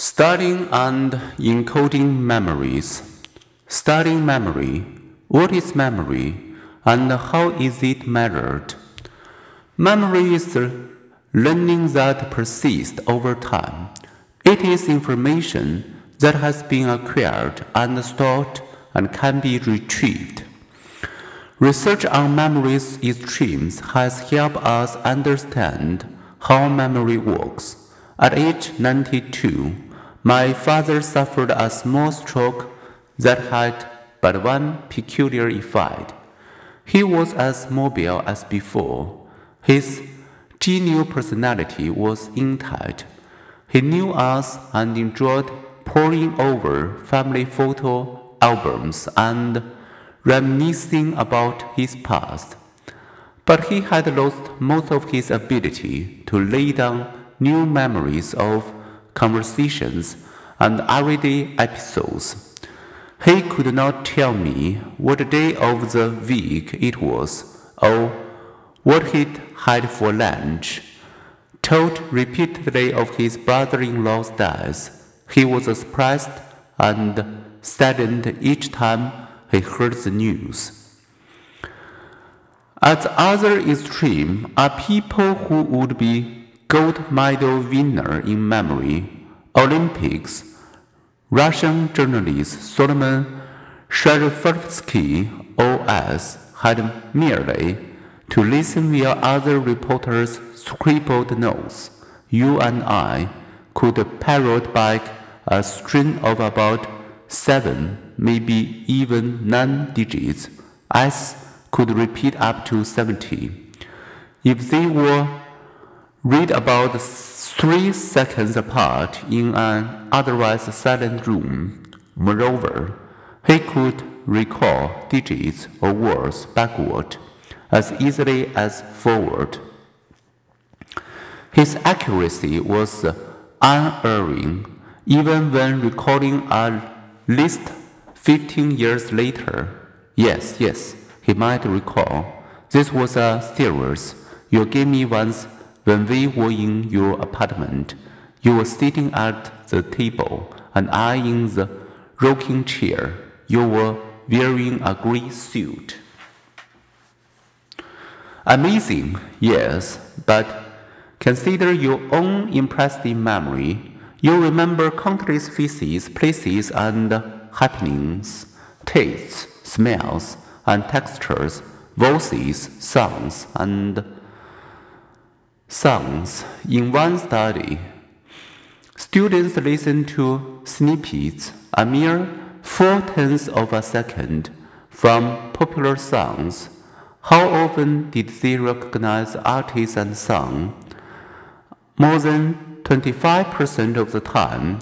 Studying and encoding memories. Studying memory. What is memory and how is it measured? Memory is learning that persists over time. It is information that has been acquired and stored and can be retrieved. Research on memory streams has helped us understand how memory works. At age 92, my father suffered a small stroke that had but one peculiar effect. He was as mobile as before. His genial personality was intact. He knew us and enjoyed poring over family photo albums and reminiscing about his past. But he had lost most of his ability to lay down new memories of conversations, and everyday episodes. He could not tell me what day of the week it was, or what he had for lunch. Told repeatedly of his brother in law's death, he was surprised and saddened each time he heard the news. At the other extreme are people who would be gold medal winner in memory, Olympics, Russian journalist Solomon Shereshevskii OS had merely to listen while other reporters scribbled notes. You and I could parrot back a string of about seven, maybe even nine digits. S could repeat up to 70. If they were read about three seconds apart in an otherwise silent room. Moreover, he could recall digits or words backward as easily as forward. His accuracy was unerring, even when recalling a list 15 years later. Yes, yes, he might recall. This was a series you gave me once when we were in your apartment, you were sitting at the table and I in the rocking chair. You were wearing a gray suit. Amazing, yes, but consider your own impressive memory. You remember countless faces, places, and happenings, tastes, smells, and textures, voices, sounds, and songs in one study. Students listen to snippets, a mere four tenths of a second, from popular songs. How often did they recognize artists and song? More than 25% of the time.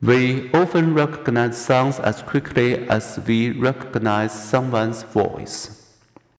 We often recognize songs as quickly as we recognize someone's voice.